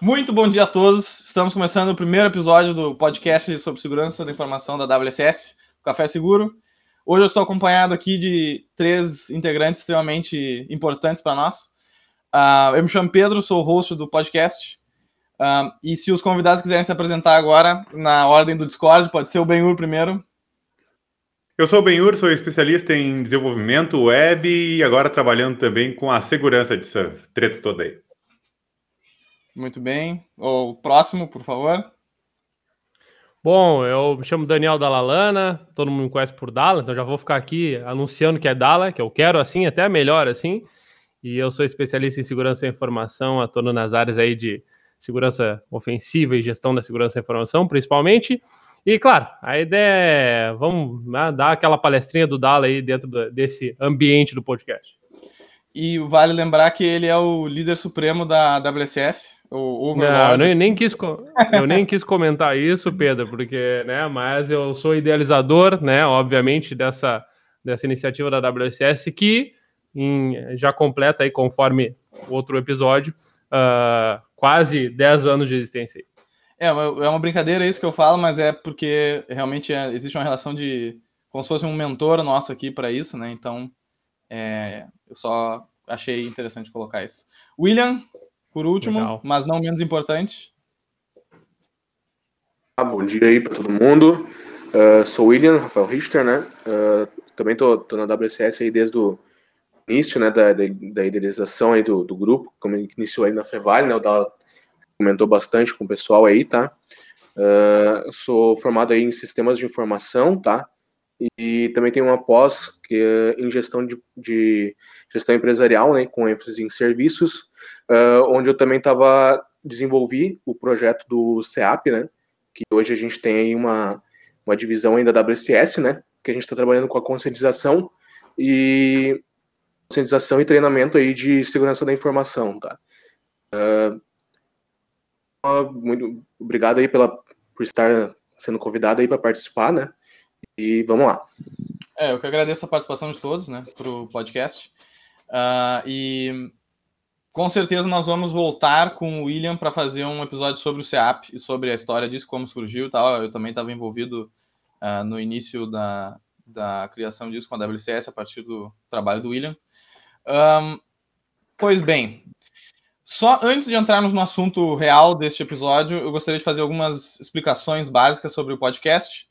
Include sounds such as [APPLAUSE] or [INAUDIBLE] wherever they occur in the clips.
Muito bom dia a todos. Estamos começando o primeiro episódio do podcast sobre segurança da informação da WSS, Café Seguro. Hoje eu estou acompanhado aqui de três integrantes extremamente importantes para nós. Uh, eu me chamo Pedro, sou o host do podcast. Uh, e se os convidados quiserem se apresentar agora, na ordem do Discord, pode ser o Benhur primeiro. Eu sou o Benhur, sou especialista em desenvolvimento web e agora trabalhando também com a segurança dessa treta toda aí. Muito bem. O próximo, por favor. Bom, eu me chamo Daniel Dalalana, todo mundo me conhece por Dala, então já vou ficar aqui anunciando que é Dala, que eu quero assim, até melhor assim. E eu sou especialista em segurança da informação, atuando nas áreas aí de segurança ofensiva e gestão da segurança da informação, principalmente. E claro, a ideia é vamos né, dar aquela palestrinha do Dala aí dentro desse ambiente do podcast. E vale lembrar que ele é o líder supremo da WSS, o Overlord. Não, eu nem, nem quis, eu nem quis comentar isso, Pedro, porque, né, mas eu sou idealizador, né, obviamente, dessa, dessa iniciativa da WSS, que em, já completa aí, conforme outro episódio, uh, quase 10 anos de existência. É, é uma brincadeira isso que eu falo, mas é porque realmente é, existe uma relação de como se fosse um mentor nosso aqui para isso, né? Então, é, eu só achei interessante colocar isso. William, por último, Legal. mas não menos importante. Ah, bom dia aí para todo mundo. Uh, sou William, Rafael Richter, né? Uh, também tô, tô, na WCS aí desde o início, né, da, da, da idealização aí do, do grupo, como iniciou aí na Fevale, né? O Dala comentou bastante com o pessoal aí, tá? Uh, sou formado aí em sistemas de informação, tá? E também tem uma pós que é em gestão de, de gestão empresarial, né, com ênfase em serviços, uh, onde eu também estava desenvolvi o projeto do CEAP, né, que hoje a gente tem aí uma, uma divisão ainda da WCS, né, que a gente está trabalhando com a conscientização e conscientização e treinamento aí de segurança da informação, tá? Uh, muito obrigado aí pela por estar sendo convidado aí para participar, né? E vamos lá. É, eu que agradeço a participação de todos, né, para o podcast. Uh, e com certeza nós vamos voltar com o William para fazer um episódio sobre o CEAP e sobre a história disso, como surgiu e tal. Eu também estava envolvido uh, no início da, da criação disso com a WCS a partir do trabalho do William. Um, pois bem, só antes de entrarmos no assunto real deste episódio, eu gostaria de fazer algumas explicações básicas sobre o podcast.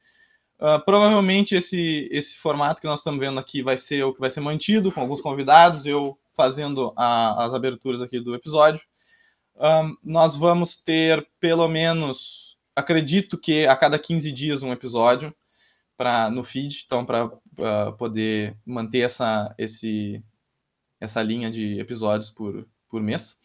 Uh, provavelmente esse, esse formato que nós estamos vendo aqui vai ser o que vai ser mantido, com alguns convidados, eu fazendo a, as aberturas aqui do episódio. Um, nós vamos ter pelo menos, acredito que a cada 15 dias um episódio para no feed, então para uh, poder manter essa, esse, essa linha de episódios por, por mês.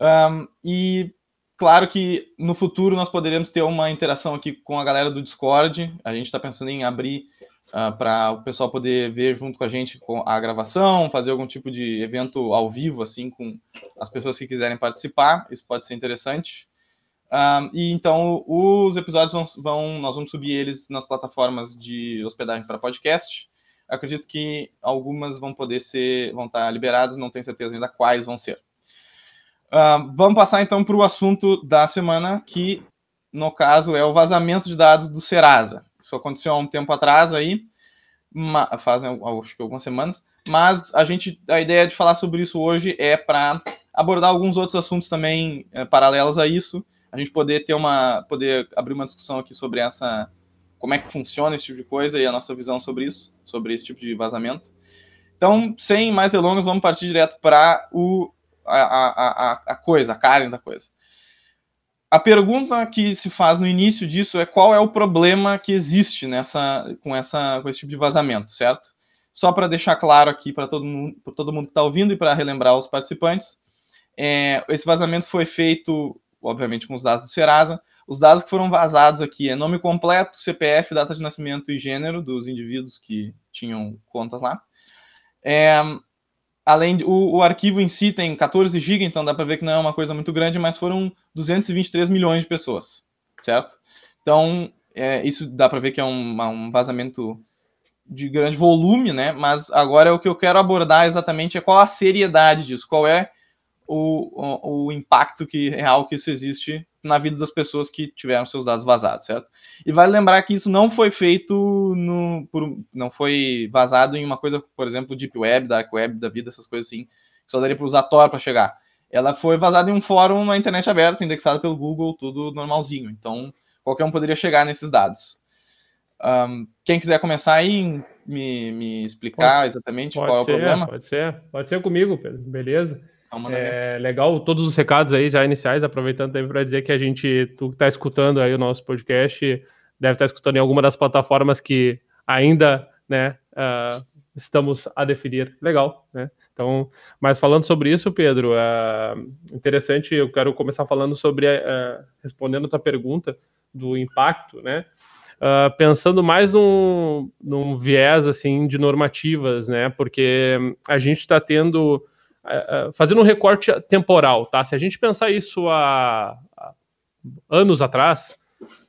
Um, e Claro que no futuro nós poderíamos ter uma interação aqui com a galera do Discord. A gente está pensando em abrir uh, ah, para o pessoal poder ver junto com a gente a gravação, fazer algum tipo de evento ao vivo, assim, com as pessoas que quiserem participar. Isso pode ser interessante. Uh, e então os episódios vão, vão, nós vamos subir eles nas plataformas de hospedagem para podcast. Acredito que algumas vão poder ser, vão estar liberadas, não tenho certeza ainda quais vão ser. Uh, vamos passar então para o assunto da semana, que no caso é o vazamento de dados do Serasa. Isso aconteceu há um tempo atrás aí, fazem acho que algumas semanas, mas a gente a ideia de falar sobre isso hoje é para abordar alguns outros assuntos também é, paralelos a isso, a gente poder ter uma poder abrir uma discussão aqui sobre essa como é que funciona esse tipo de coisa e a nossa visão sobre isso, sobre esse tipo de vazamento. Então, sem mais delongas, vamos partir direto para o a, a, a coisa, a carne da coisa. A pergunta que se faz no início disso é qual é o problema que existe nessa com essa com esse tipo de vazamento, certo? Só para deixar claro aqui para todo mundo, todo mundo que está ouvindo e para relembrar os participantes, é, esse vazamento foi feito, obviamente, com os dados do Serasa. Os dados que foram vazados aqui é nome completo, CPF, data de nascimento e gênero dos indivíduos que tinham contas lá. É, Além o, o, arquivo em si tem 14 GB, então dá para ver que não é uma coisa muito grande, mas foram 223 milhões de pessoas, certo? Então, é, isso dá para ver que é um, um, vazamento de grande volume, né? Mas agora é o que eu quero abordar exatamente é qual a seriedade disso, qual é o, o, o, impacto que, real que isso existe na vida das pessoas que tiveram seus dados vazados, certo? E vale lembrar que isso não foi feito no. Por, não foi vazado em uma coisa, por exemplo, Deep Web, Dark Web da vida, essas coisas assim, que só daria para usar Tor para chegar. Ela foi vazada em um fórum na internet aberta, indexado pelo Google, tudo normalzinho. Então, qualquer um poderia chegar nesses dados. Um, quem quiser começar aí, me, me explicar pode, exatamente pode qual é o ser, problema? Pode ser, pode ser comigo, Pedro. Beleza. Então, é legal todos os recados aí já iniciais, aproveitando também para dizer que a gente, tu que está escutando aí o nosso podcast, deve estar tá escutando em alguma das plataformas que ainda, né, uh, estamos a definir. Legal, né? Então, mas falando sobre isso, Pedro, é interessante, eu quero começar falando sobre, uh, respondendo a tua pergunta do impacto, né? Uh, pensando mais num, num viés, assim, de normativas, né? Porque a gente está tendo fazendo um recorte temporal, tá? Se a gente pensar isso há, anos atrás,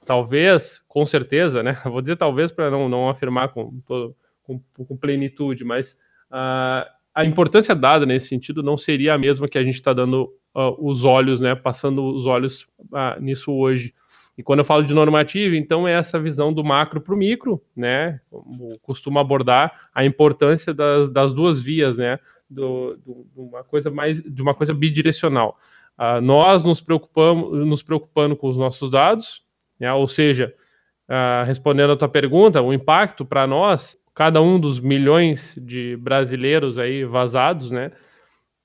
talvez, com certeza, né? [LAUGHS] Vou dizer talvez para não, não afirmar com, com, com plenitude, mas uh, a importância dada nesse sentido não seria a mesma que a gente está dando uh, os olhos, né? Passando os olhos uh, nisso hoje. E quando eu falo de normativa, então é essa visão do macro para o micro, né? Como costumo abordar a importância das, das duas vias, né? Do, do, de uma coisa mais de uma coisa bidirecional. Uh, nós nos preocupamos, nos preocupando com os nossos dados, né, ou seja, uh, respondendo a tua pergunta, o impacto para nós, cada um dos milhões de brasileiros aí vazados, né,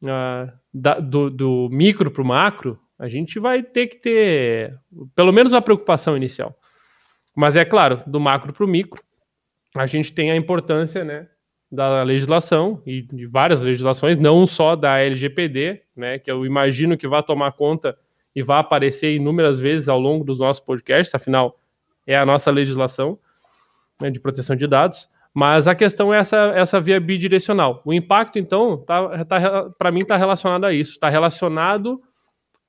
uh, da, do, do micro para o macro, a gente vai ter que ter pelo menos a preocupação inicial. Mas é claro, do macro para o micro, a gente tem a importância, né, da legislação e de várias legislações, não só da LGPD, né, que eu imagino que vai tomar conta e vai aparecer inúmeras vezes ao longo dos nossos podcasts, afinal é a nossa legislação né, de proteção de dados, mas a questão é essa, essa via bidirecional. O impacto, então, tá, tá para mim está relacionado a isso, está relacionado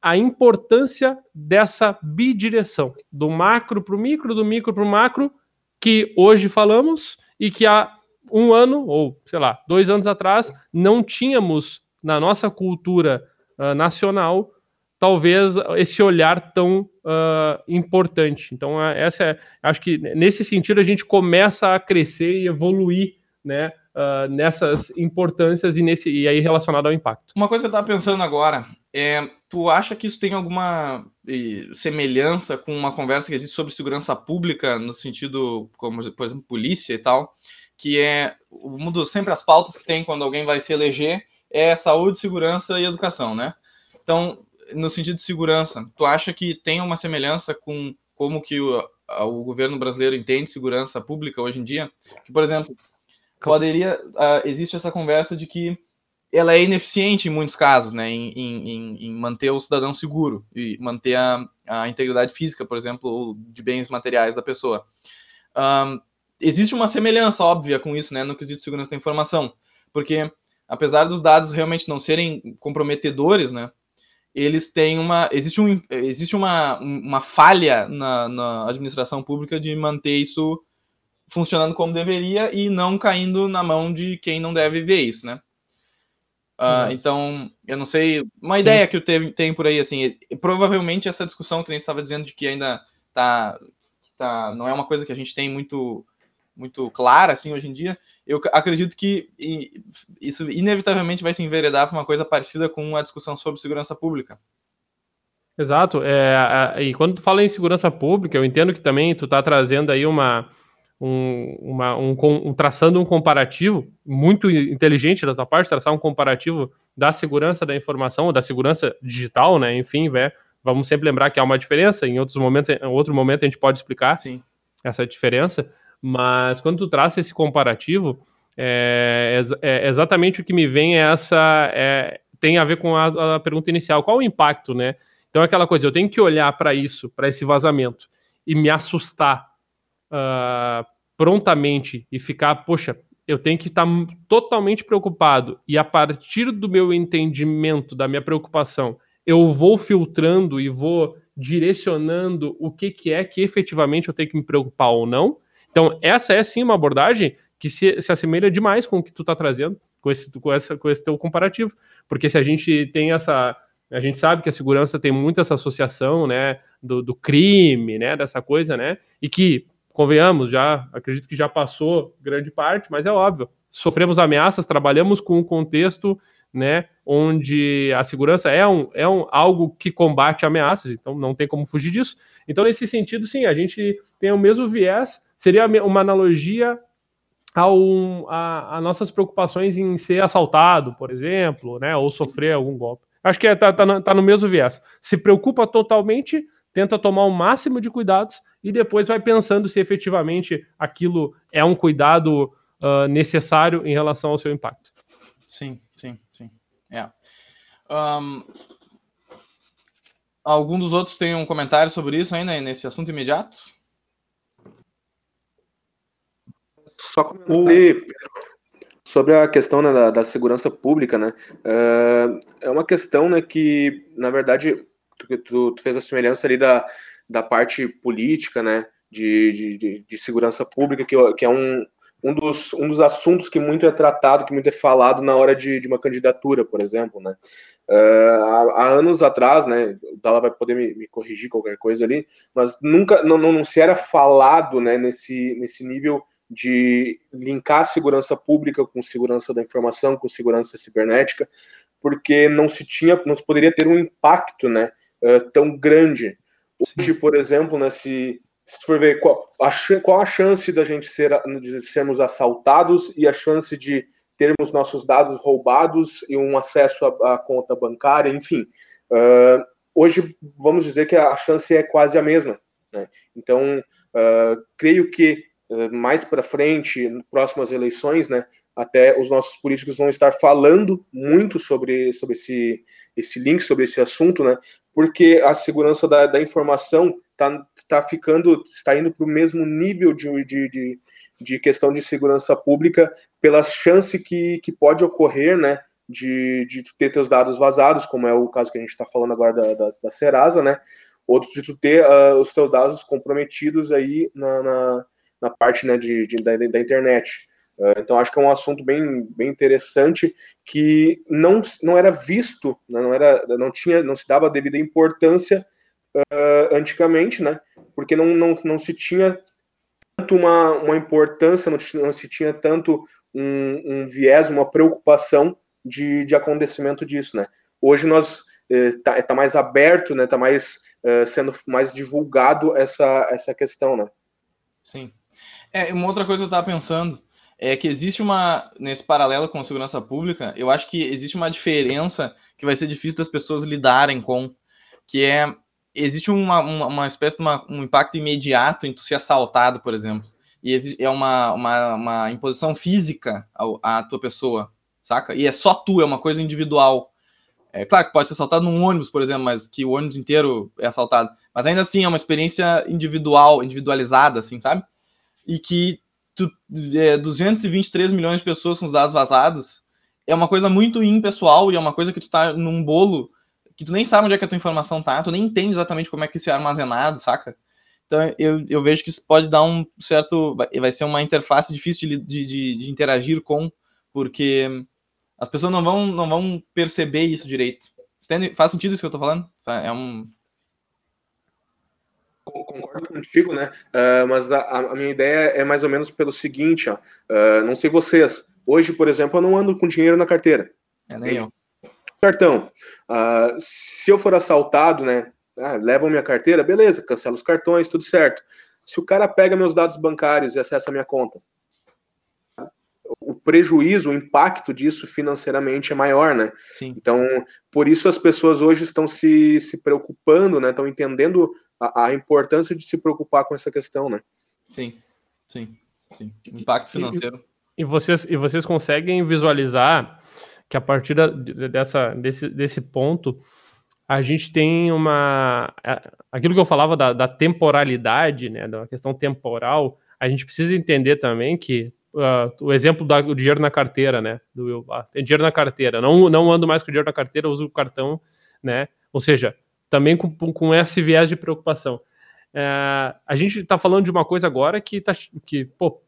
à importância dessa bidireção, do macro para o micro, do micro para o macro, que hoje falamos e que há um ano, ou sei lá, dois anos atrás, não tínhamos na nossa cultura uh, nacional talvez esse olhar tão uh, importante. Então, uh, essa é, acho que nesse sentido a gente começa a crescer e evoluir, né? Uh, nessas importâncias e nesse e aí relacionado ao impacto. Uma coisa que eu estava pensando agora é, tu acha que isso tem alguma e, semelhança com uma conversa que existe sobre segurança pública no sentido como por exemplo polícia e tal? Que é uma das sempre as pautas que tem quando alguém vai se eleger é saúde, segurança e educação, né? Então, no sentido de segurança, tu acha que tem uma semelhança com como que o, o governo brasileiro entende segurança pública hoje em dia? Que, por exemplo, poderia uh, existe essa conversa de que ela é ineficiente em muitos casos, né, em, em, em manter o cidadão seguro e manter a, a, integridade física, por exemplo, de bens materiais da pessoa. Um, existe uma semelhança óbvia com isso, né, no quesito de segurança da informação, porque apesar dos dados realmente não serem comprometedores, né, eles têm uma existe, um, existe uma, uma falha na, na administração pública de manter isso funcionando como deveria e não caindo na mão de quem não deve ver isso, né? Uh, então, eu não sei, uma Sim. ideia que eu tenho, tenho por aí, assim, provavelmente essa discussão que a gente estava dizendo de que ainda tá, tá, não é uma coisa que a gente tem muito muito clara assim hoje em dia, eu acredito que isso inevitavelmente vai se enveredar para uma coisa parecida com a discussão sobre segurança pública. Exato. É, e quando tu fala em segurança pública, eu entendo que também tu está trazendo aí uma, um, uma um, um, traçando um comparativo muito inteligente da tua parte, traçar um comparativo da segurança da informação, da segurança digital, né? Enfim, vé, vamos sempre lembrar que há uma diferença. Em outros momentos, em outro momento a gente pode explicar Sim. essa diferença. Mas quando tu traz esse comparativo, é, é, é, exatamente o que me vem é essa. É, tem a ver com a, a, pergunta inicial: qual o impacto, né? Então, é aquela coisa, eu tenho que olhar para isso, para esse vazamento, e me assustar uh, prontamente e ficar, poxa, eu tenho que estar tá totalmente preocupado, e a partir do meu entendimento, da minha preocupação, eu vou filtrando e vou direcionando o que, que é que efetivamente eu tenho que me preocupar ou não então, essa é sim uma abordagem que se, se assemelha demais com o que tu está trazendo, com esse, com, essa, com esse teu comparativo. Porque se a gente tem essa, A gente sabe que a segurança tem muito essa associação, né, do, do crime, né, dessa coisa, né, e que, convenhamos, já acredito que já passou grande parte, mas é óbvio, sofremos ameaças, trabalhamos com um contexto, né, onde a segurança é, um, é um, algo que combate ameaças, então não tem como fugir disso. Então, nesse sentido, sim, a gente tem o mesmo viés, seria uma analogia ao, a, a nossas preocupações em ser assaltado, por exemplo, né, ou sofrer algum golpe. Acho que é, tá, tá, tá no mesmo viés. Se preocupa totalmente, tenta tomar o máximo de cuidados e depois vai pensando se efetivamente aquilo é um cuidado uh, necessário em relação ao seu impacto. Sim, sim, sim. É. Um, algum dos outros tem um comentário sobre isso ainda, nesse assunto imediato? Só comentar sobre a questão né, da, da, segurança pública, né? Uh, é uma questão né, que, na verdade, tu, tu, tu, fez a semelhança ali da, da parte política, né? De, de, de segurança pública, que, que é um, um, dos, um dos assuntos que muito é tratado, que muito é falado na hora de, de uma candidatura, por exemplo, né? Uh, há, há, anos atrás, né? O Dala vai poder me, me, corrigir qualquer coisa ali, mas nunca, não, não, não se era falado, né? Nesse, nesse nível de linkar segurança pública com segurança da informação, com segurança cibernética, porque não se tinha, não se poderia ter um impacto, né, uh, tão grande. Hoje, por exemplo, né, se, se for ver qual a, qual a chance da gente ser, de sermos assaltados e a chance de termos nossos dados roubados e um acesso à, à conta bancária, enfim, uh, hoje vamos dizer que a chance é quase a mesma. Né? Então, uh, creio que mais para frente, próximas eleições, né, até os nossos políticos vão estar falando muito sobre, sobre esse, esse link, sobre esse assunto, né, porque a segurança da, da informação está tá ficando, está indo para o mesmo nível de, de, de, de, questão de segurança pública pela chance que, que pode ocorrer, né, de, de ter teus dados vazados, como é o caso que a gente está falando agora da, da, da Serasa, né, outros de tu ter uh, os teus dados comprometidos aí na, na na parte né, de, de da, da, internet. Uh, então acho que é um assunto bem, bem interessante que não, não era visto, né, não era, não tinha, não se dava a devida importância uh, antigamente, né? Porque não, não, não se tinha tanto uma, uma importância, não, não se tinha tanto um, um viés, uma preocupação de, de acontecimento disso, né? Hoje nós está eh, tá mais aberto, né? Está mais uh, sendo mais divulgado essa, essa questão, né? Sim. É, uma outra coisa que eu estava pensando é que existe uma, nesse paralelo com a segurança pública, eu acho que existe uma diferença que vai ser difícil das pessoas lidarem com, que é, existe uma, uma, uma espécie de uma, um impacto imediato em tu ser assaltado, por exemplo, e é uma, uma, uma imposição física à, tua pessoa, saca? E é só tu, é uma coisa individual. É claro que pode ser assaltado num ônibus, por exemplo, mas que o ônibus inteiro é assaltado. Mas ainda assim é uma experiência individual, individualizada, assim, sabe? E que tu, é, 223 milhões de pessoas com os dados vazados é uma coisa muito impessoal e é uma coisa que tu tá num bolo que tu nem sabe onde é que a tua informação tá, tu nem entende exatamente como é que isso é armazenado, saca? Então eu, eu vejo que isso pode dar um certo. Vai ser uma interface difícil de, de, de, de interagir com, porque as pessoas não vão, não vão perceber isso direito. Faz sentido isso que eu tô falando? É um, concordo contigo, né? Uh, mas a, a, minha ideia é mais ou menos pelo seguinte, ó. Uh, não sei vocês. Hoje, por exemplo, eu não ando com dinheiro na carteira. É nem eu. Cartão. Uh, se eu for assaltado, né? Ah, levam minha carteira, beleza, cancela os cartões, tudo certo. Se o cara pega meus dados bancários e acessa a minha conta, o prejuízo, o impacto disso financeiramente é maior, né? Sim. Então, por isso as pessoas hoje estão se, se preocupando, né? Estão entendendo a, a, importância de se preocupar com essa questão, né? Sim, sim, sim. Impacto financeiro. E, e vocês, e vocês conseguem visualizar que a partir da, dessa, desse, desse ponto a gente tem uma. Aquilo que eu falava da, da temporalidade, né? Da questão temporal, a gente precisa entender também que Uh, o exemplo do dinheiro na carteira, né? Do, ah, tem dinheiro na carteira, não, não ando mais com dinheiro na carteira, uso o cartão, né? Ou seja, também com, com esse viés de preocupação. É, a gente está falando de uma coisa agora que tá, que, pô,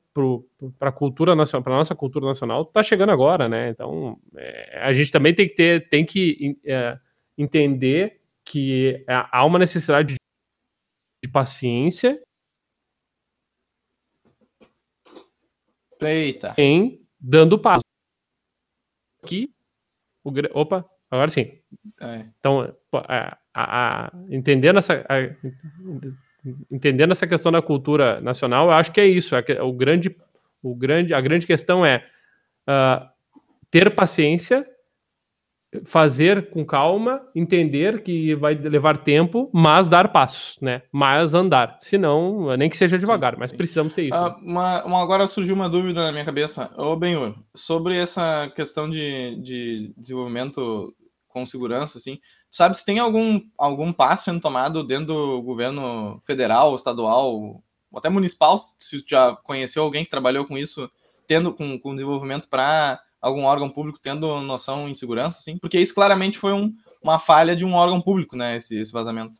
para a cultura nacional, para nossa cultura nacional, está chegando agora, né? Então, é, a gente também tem que ter, tem que é, entender que é, há uma necessidade de paciência Eita. em dando passo. Aqui, o, opa, agora sim. É. Então, a, a, a, entendendo, essa, entendendo essa questão da cultura nacional, eu acho que é isso. É o grande, o grande, a grande questão é uh, ter paciência fazer com calma, entender que vai levar tempo, mas dar passos, né? Mas andar. Se não, nem que seja devagar, sim, mas sim. precisamos ser isso. Uh, uma, uma, agora surgiu uma dúvida na minha cabeça. Ô, Benhur, sobre essa questão de, de desenvolvimento com segurança, assim, sabe se tem algum, algum passo sendo tomado dentro do governo federal, estadual, ou até municipal, se já conheceu alguém que trabalhou com isso, tendo com, com desenvolvimento para algum órgão público tendo noção em segurança, assim? Porque isso claramente foi um, uma falha de um órgão público, né, esse, esse vazamento.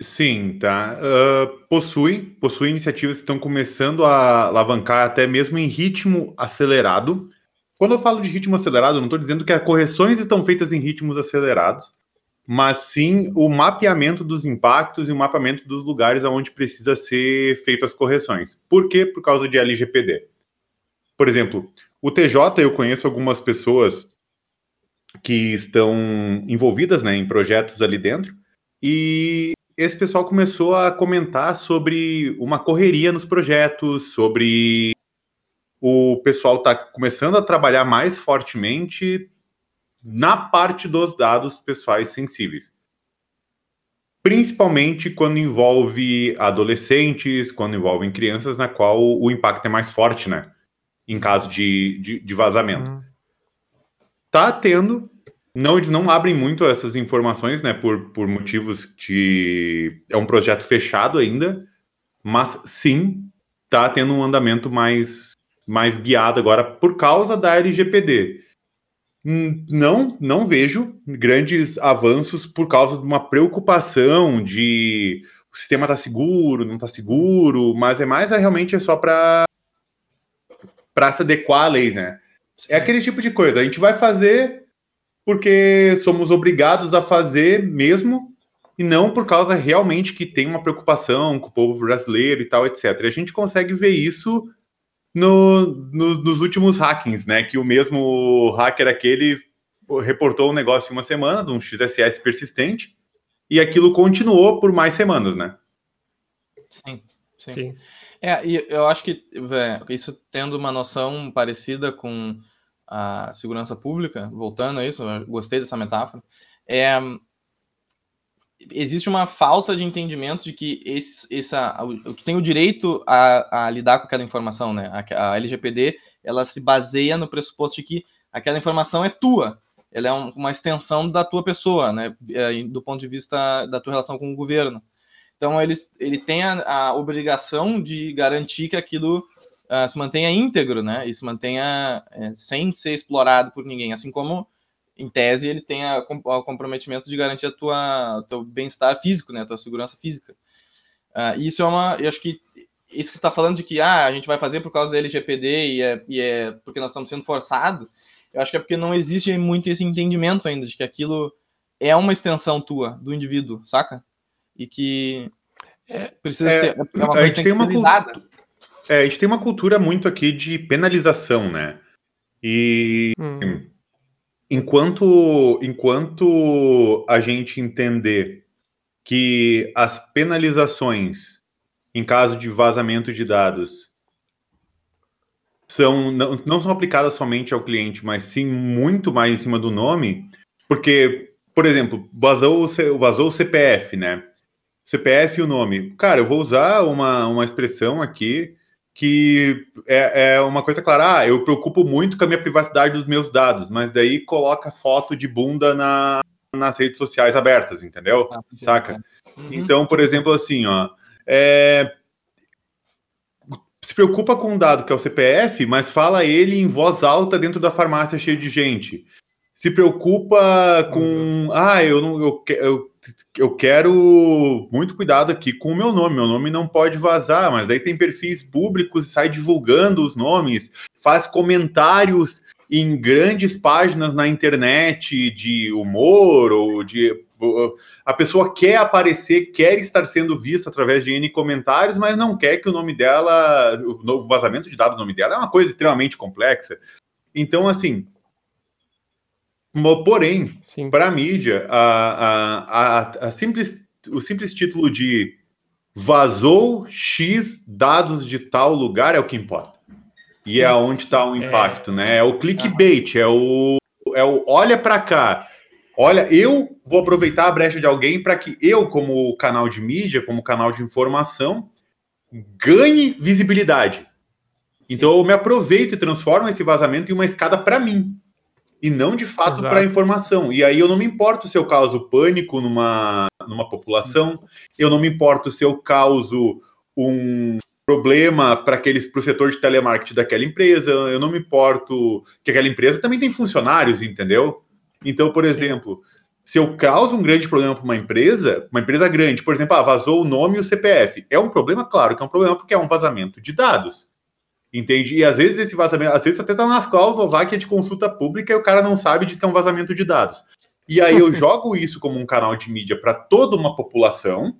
Sim, tá. Uh, possui, possui iniciativas que estão começando a alavancar até mesmo em ritmo acelerado. Quando eu falo de ritmo acelerado, não estou dizendo que as correções estão feitas em ritmos acelerados, mas sim o mapeamento dos impactos e o mapeamento dos lugares onde precisa ser feito as correções. Por quê? Por causa de LGPD. Por exemplo, o TJ, eu conheço algumas pessoas que estão envolvidas né, em projetos ali dentro, e esse pessoal começou a comentar sobre uma correria nos projetos, sobre o pessoal está começando a trabalhar mais fortemente na parte dos dados pessoais sensíveis. Principalmente quando envolve adolescentes, quando envolve crianças, na qual o impacto é mais forte, né? em caso de, de, de vazamento. Uhum. Tá tendo, não, eles não abrem muito essas informações, né, por, por motivos de... É um projeto fechado ainda, mas sim, tá tendo um andamento mais, mais guiado agora por causa da LGPD. Hum, não, não vejo grandes avanços por causa de uma preocupação de o sistema tá seguro, não tá seguro, mas é mais é, realmente é só para para se adequar à lei, né? É aquele tipo de coisa. A gente vai fazer porque somos obrigados a fazer mesmo e não por causa realmente que tem uma preocupação com o povo brasileiro e tal, etc. E a gente consegue ver isso no, no, nos últimos hackings, né? Que o mesmo hacker aquele reportou um negócio em uma semana, de um XSS persistente, e aquilo continuou por mais semanas, né? Sim, sim. sim. É, e eu acho que isso tendo uma noção parecida com a segurança pública, voltando a isso, eu gostei dessa metáfora, é, existe uma falta de entendimento de que esse, essa, tu tem o direito a, a lidar com aquela informação, né? A, a, LGPD ela se baseia no pressuposto de que aquela informação é tua, ela é um, uma extensão da tua pessoa, né? É, do ponto de vista da tua relação com o governo. Então, eles, ele tem a, a obrigação de garantir que aquilo uh, se mantenha íntegro, né? E se mantenha é, sem ser explorado por ninguém. Assim como, em tese, ele tem o comprometimento de garantir a tua teu bem-estar físico, né? A tua segurança física. Uh, isso é uma... Eu acho que isso que está falando de que ah, a gente vai fazer por causa da LGPD e é, e é porque nós estamos sendo forçados, eu acho que é porque não existe muito esse entendimento ainda de que aquilo é uma extensão tua, do indivíduo, saca? e que é, precisa é, ser. É uma a gente tem uma cultura. É, a gente tem uma cultura muito aqui de penalização, né? E hum. Enquanto, enquanto a gente entender que as penalizações em caso de vazamento de dados são, não, não são aplicadas somente ao cliente, mas sim muito mais em cima do nome, porque, por exemplo, vazou, vazou o CPF, né? CPF e o nome. Cara, eu vou usar uma, uma expressão aqui que é, é uma coisa clara. Ah, eu preocupo muito com a minha privacidade dos meus dados, mas daí coloca foto de bunda na, nas redes sociais abertas, entendeu? Ah, Saca? Uhum. Então, por exemplo, assim, ó. É, se preocupa com um dado que é o CPF, mas fala ele em voz alta dentro da farmácia cheia de gente. Se preocupa com. Uhum. Ah, eu não. Eu, eu eu quero muito cuidado aqui com o meu nome. Meu nome não pode vazar, mas aí tem perfis públicos e sai divulgando os nomes, faz comentários em grandes páginas na internet de humor ou de a pessoa quer aparecer, quer estar sendo vista através de N comentários, mas não quer que o nome dela, o vazamento de dados do nome dela é uma coisa extremamente complexa. Então, assim, porém, para a mídia, a, a, simples, o simples título de vazou X dados de tal lugar é o que importa. E Sim. é onde está o é. impacto, é. né? É o clickbait, é o, é o olha para cá. Olha, eu vou aproveitar a brecha de alguém para que eu, como canal de mídia, como canal de informação, ganhe visibilidade. Então eu me aproveito e transformo esse vazamento em uma escada para mim e não de fato para informação. E aí eu não me importo se eu causo pânico numa, numa população, Sim. eu não me importo se eu causo um problema para aqueles para o setor de telemarketing daquela empresa, eu não me importo que aquela empresa também tem funcionários, entendeu? Então, por exemplo, se eu causo um grande problema para uma empresa, uma empresa grande, por exemplo, ah, vazou o nome e o CPF, é um problema, claro que é um problema porque é um vazamento de dados. Entende? E às vezes esse vazamento, às vezes até tá nas cláusulas lá que é de consulta pública e o cara não sabe e diz que é um vazamento de dados. E aí eu [LAUGHS] jogo isso como um canal de mídia para toda uma população.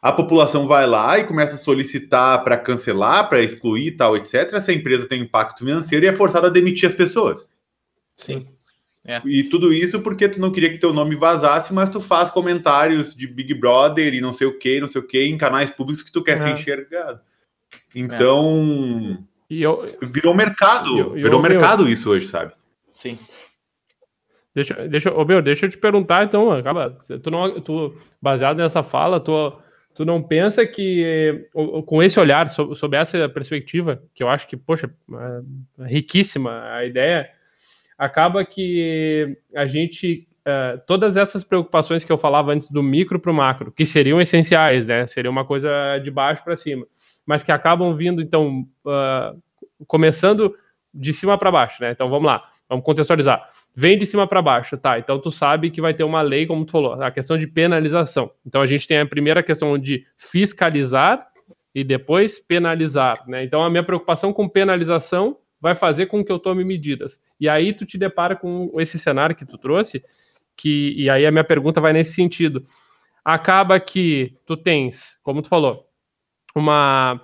A população vai lá e começa a solicitar para cancelar, para excluir tal, etc. Essa empresa tem impacto financeiro e é forçada a demitir as pessoas. Sim. É. E tudo isso porque tu não queria que teu nome vazasse, mas tu faz comentários de Big Brother e não sei o que, não sei o que, em canais públicos que tu quer é. ser enxergado. Então, é. eu, virou mercado. Eu, eu, virou mercado isso hoje, sabe? Sim. Deixa, deixa, oh, meu, deixa eu te perguntar, então, acaba. Tu não, tu, baseado nessa fala, tu, tu não pensa que com esse olhar, sob, sob essa perspectiva, que eu acho que, poxa, é riquíssima a ideia, acaba que a gente Uh, todas essas preocupações que eu falava antes do micro para o macro, que seriam essenciais, né? Seria uma coisa de baixo para cima mas que acabam vindo, então, uh, começando de cima para baixo, né? Então vamos lá, vamos contextualizar. Vem de cima para baixo, tá? Então tu sabe que vai ter uma lei, como tu falou, a questão de penalização. Então a gente tem a primeira questão de fiscalizar e depois penalizar, né? Então a minha preocupação com penalização vai fazer com que eu tome medidas. E aí tu te depara com esse cenário que tu trouxe, que e aí a minha pergunta vai nesse sentido. Acaba que tu tens, como tu falou, uma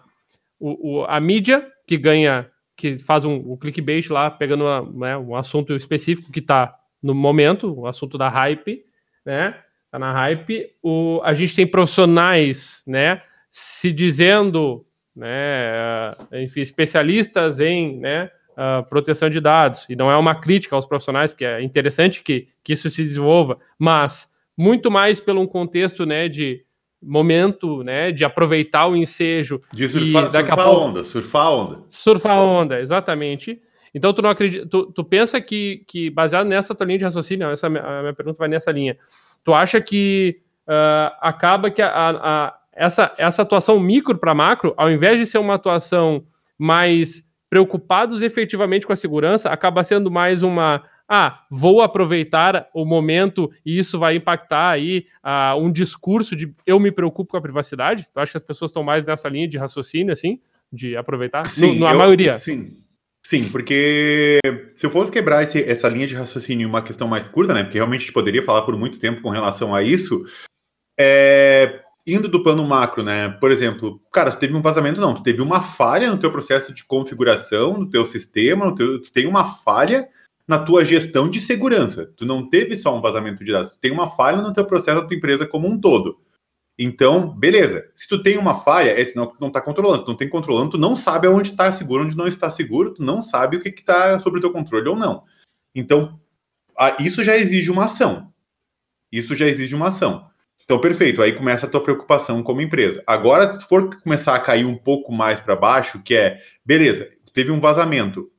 o, o, a mídia que ganha, que faz um, um clickbait lá, pegando uma, né, um assunto específico que está no momento, o assunto da hype, né? Tá na hype. O, a gente tem profissionais, né? Se dizendo, né? Enfim, especialistas em, né? Uh, proteção de dados. E não é uma crítica aos profissionais, porque é interessante que, que isso se desenvolva, mas muito mais pelo um contexto, né? De momento, né, de aproveitar o ensejo. De surfar, e surfar a pouco, onda, surfar onda. Surfar onda, exatamente. Então tu não acredita, tu, tu pensa que, que baseado nessa tua linha de raciocínio, essa a minha pergunta vai nessa linha. Tu acha que uh, acaba que a, a, essa, essa atuação micro para macro, ao invés de ser uma atuação mais preocupados efetivamente com a segurança, acaba sendo mais uma ah, vou aproveitar o momento e isso vai impactar aí uh, um discurso de eu me preocupo com a privacidade? Eu acho que as pessoas estão mais nessa linha de raciocínio, assim, de aproveitar? Sim, no, na eu, maioria. Sim. Sim, porque se eu fosse quebrar esse, essa linha de raciocínio em uma questão mais curta, né? Porque realmente a gente poderia falar por muito tempo com relação a isso. É, indo do plano macro, né? Por exemplo, cara, tu teve um vazamento, não, tu teve uma falha no teu processo de configuração, no teu sistema, no teu, tu tem uma falha na tua gestão de segurança. Tu não teve só um vazamento de dados, tu tem uma falha no teu processo da tua empresa como um todo. Então, beleza. Se tu tem uma falha, é sinal que tu não está controlando. Se tu não tem controlando, tu não sabe aonde está seguro, onde não está seguro, tu não sabe o que está sobre o teu controle ou não. Então, isso já exige uma ação. Isso já exige uma ação. Então, perfeito. Aí começa a tua preocupação como empresa. Agora, se for começar a cair um pouco mais para baixo, que é, beleza, teve um vazamento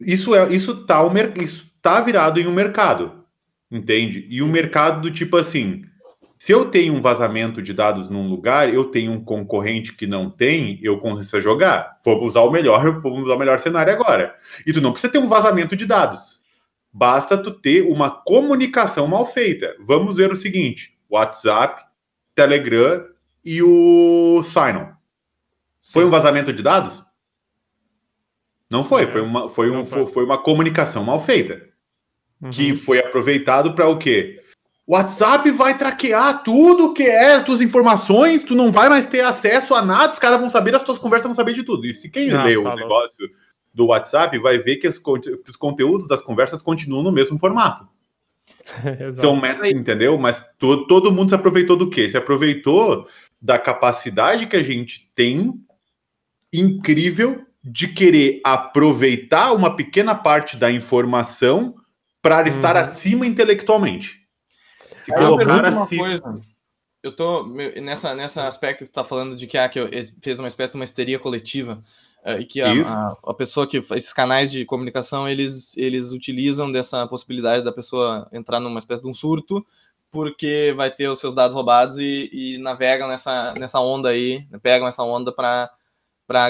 isso é isso tá, o isso tá virado em um mercado, entende? E o um mercado do tipo assim, se eu tenho um vazamento de dados num lugar, eu tenho um concorrente que não tem, eu começo a jogar. Vou usar o melhor, [LAUGHS] vou usar o melhor cenário agora. E tu não precisa ter um vazamento de dados. Basta tu ter uma comunicação mal feita. Vamos ver o seguinte: WhatsApp, Telegram e o Sign. Foi um vazamento de dados? Não foi, foi uma, foi um, foi. foi uma comunicação mal feita. Uhum. Que foi aproveitado para o quê? O WhatsApp vai traquear tudo que é tuas informações, tu não vai mais ter acesso a nada, os caras vão saber, as tuas conversas vão saber de tudo. E se quem ah, leu tá o negócio do WhatsApp vai ver que os, os, conteúdos das conversas continuam no mesmo formato. [LAUGHS] São metas, entendeu? Mas to, todo mundo se aproveitou do quê? Se aproveitou da capacidade que a gente tem incrível de querer aproveitar uma pequena parte da informação para estar uhum. acima intelectualmente. Se colocar acima. Coisa. Eu tô nessa, nessa aspecto que tu tá falando de que, ah, que eu, fez uma espécie de uma histeria coletiva. Uh, e que a, a, a, pessoa que esses canais de comunicação eles, eles utilizam dessa possibilidade da pessoa entrar numa espécie de um surto porque vai ter os seus dados roubados e, e navegam nessa, nessa onda aí, pegam essa onda para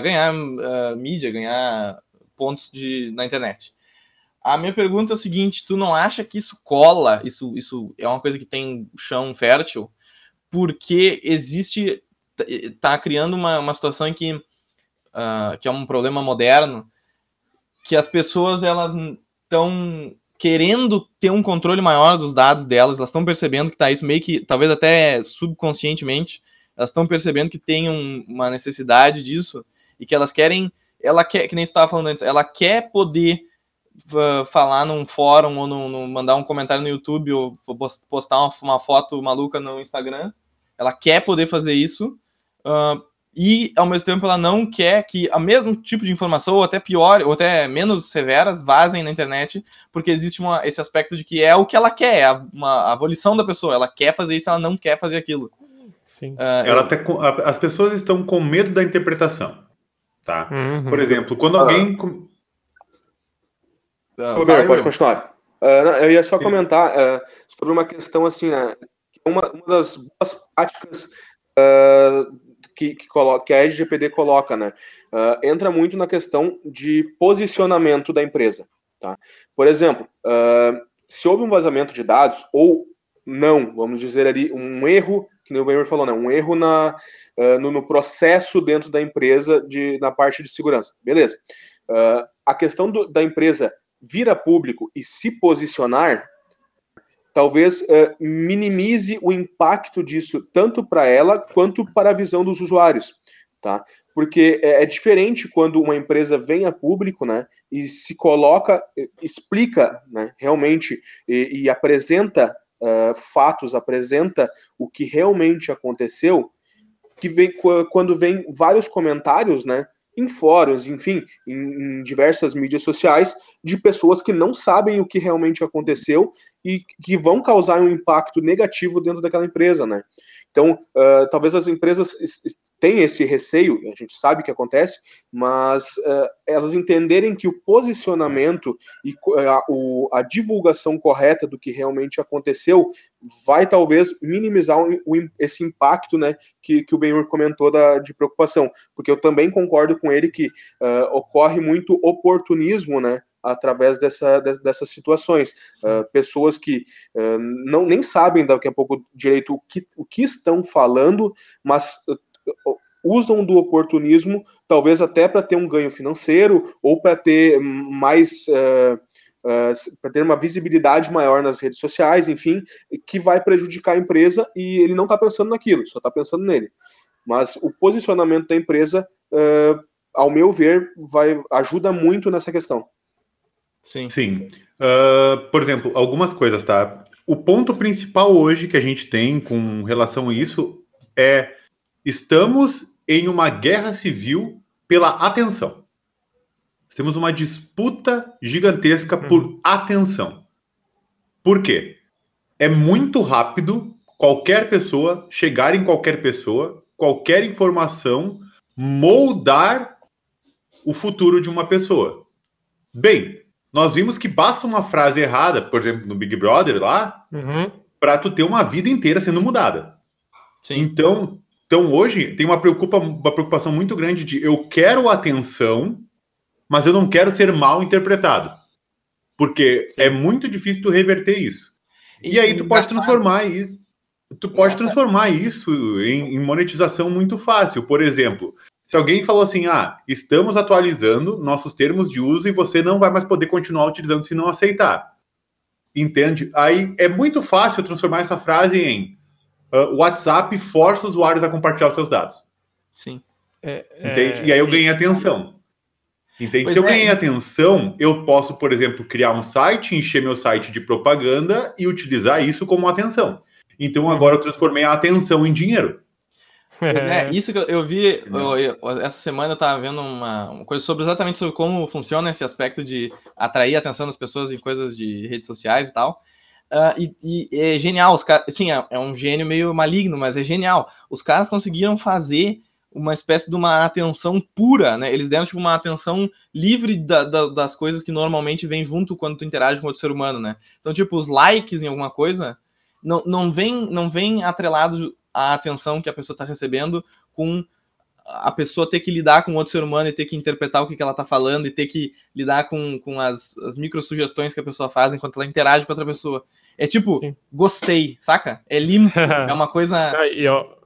ganhar uh, mídia, ganhar pontos de, na internet. A minha pergunta é o seguinte: tu não acha que isso cola? Isso, isso é uma coisa que tem chão fértil? Porque existe, tá criando uma, uma situação em que uh, que é um problema moderno, que as pessoas elas estão querendo ter um controle maior dos dados delas, elas estão percebendo que está isso meio que, talvez até subconscientemente, elas estão percebendo que tem um, uma necessidade disso e que elas querem, ela quer, que nem estava falando antes, ela quer poder uh, falar num fórum ou mandar um comentário no YouTube ou postar uma, uma, foto maluca no Instagram, ela quer poder fazer isso uh, e ao mesmo tempo ela não quer que a mesmo tipo de informação, ou até pior, ou até menos severas, vazem na internet, porque existe uma, esse aspecto de que é o que ela quer, é a, uma, a volição da pessoa, ela quer fazer isso, ela não quer fazer aquilo. Sim. Uh, ela eu... Até, as pessoas estão com medo da interpretação. Tá? Uhum. Por exemplo, quando alguém. Uh, Roberto, pode continuar. Uh, eu ia só comentar uh, sobre uma questão assim, né, uma, uma das boas práticas uh, que, que, coloca, que a LGPD coloca, né? Uh, entra muito na questão de posicionamento da empresa. Tá? Por exemplo, uh, se houve um vazamento de dados ou não, vamos dizer ali, um erro, que o Bemer falou, né? um erro na, uh, no, no, processo dentro da empresa de, na parte de segurança. Beleza. a questão do, da empresa vir a público e se posicionar talvez uh, minimize o impacto disso tanto para ela quanto para a visão dos usuários. Tá? Porque é, é, diferente quando uma empresa vem a público né, e se coloca, explica né, realmente e, e apresenta uh, fatos, apresenta o que realmente aconteceu, que vem quando vem vários comentários, né, em fóruns, enfim, em, em, diversas mídias sociais, de pessoas que não sabem o que realmente aconteceu e que vão causar um impacto negativo dentro daquela empresa, né? Então, uh, talvez as empresas tenham esse receio, a gente sabe que acontece, mas uh, elas entenderem que o posicionamento e a, o, a, divulgação correta do que realmente aconteceu vai talvez minimizar o, o, esse impacto, né, que, que o Benhur comentou da, de preocupação, porque eu também concordo com ele que uh, ocorre muito oportunismo, né, através dessa, dessas situações. Uh, pessoas que uh, não nem sabem daqui a pouco direito o que, o que estão falando, mas usam do oportunismo, talvez até para ter um ganho financeiro ou para ter mais. para ter uma visibilidade maior nas redes sociais, enfim, que vai prejudicar a empresa e ele não está pensando naquilo, só está pensando nele. Mas o posicionamento da empresa, ao meu ver, vai ajuda muito nessa questão. Sim. Sim. Uh, por exemplo, algumas coisas, tá? O ponto principal hoje que a gente tem com relação a isso é estamos em uma guerra civil pela atenção. Temos uma disputa gigantesca por uhum. atenção. Por quê? É muito rápido qualquer pessoa chegar em qualquer pessoa, qualquer informação, moldar o futuro de uma pessoa. Bem, nós vimos que basta uma frase errada, por exemplo, no Big Brother lá, uhum. para tu ter uma vida inteira sendo mudada. Sim. Então, então hoje tem uma, preocupa, uma preocupação muito grande de eu quero atenção, mas eu não quero ser mal interpretado. Porque Sim. é muito difícil tu reverter isso. E, e aí tu pode transformar isso. Tu pode transformar isso em, em monetização muito fácil. Por exemplo, Se alguém falou assim, ah, estamos atualizando nossos termos de uso e você não vai mais poder continuar utilizando se não aceitar. Entende? Aí é muito fácil transformar essa frase em uh, WhatsApp força usuários a compartilhar os seus dados. Sim. É, Entende? É... E aí eu ganhei atenção. Entende? Pois Se eu é. ganhei atenção, eu posso, por exemplo, criar um site, encher meu site de propaganda e utilizar isso como atenção. Então agora eu transformei a atenção em dinheiro. É, isso que eu vi eu, eu, essa semana eu estava vendo uma, uma, coisa sobre exatamente sobre como funciona esse aspecto de atrair a atenção das pessoas em coisas de redes sociais e tal. Uh, e, e, é genial, os caras, sim, é, é, um gênio meio maligno, mas é genial. Os caras conseguiram fazer uma espécie de uma atenção pura, né? Eles deram tipo uma atenção livre da, da, das coisas que normalmente vem junto quando tu interage com outro ser humano, né? Então, tipo, os likes em alguma coisa não, não vem não vem atrelados a atenção que a pessoa está recebendo com a pessoa ter que lidar com outro ser humano e ter que interpretar o que, que ela está falando e ter que lidar com, com as, as micro sugestões que a pessoa faz enquanto ela interage com outra pessoa. É tipo, Sim. gostei, saca? É limpo, [LAUGHS] é uma coisa. E eu,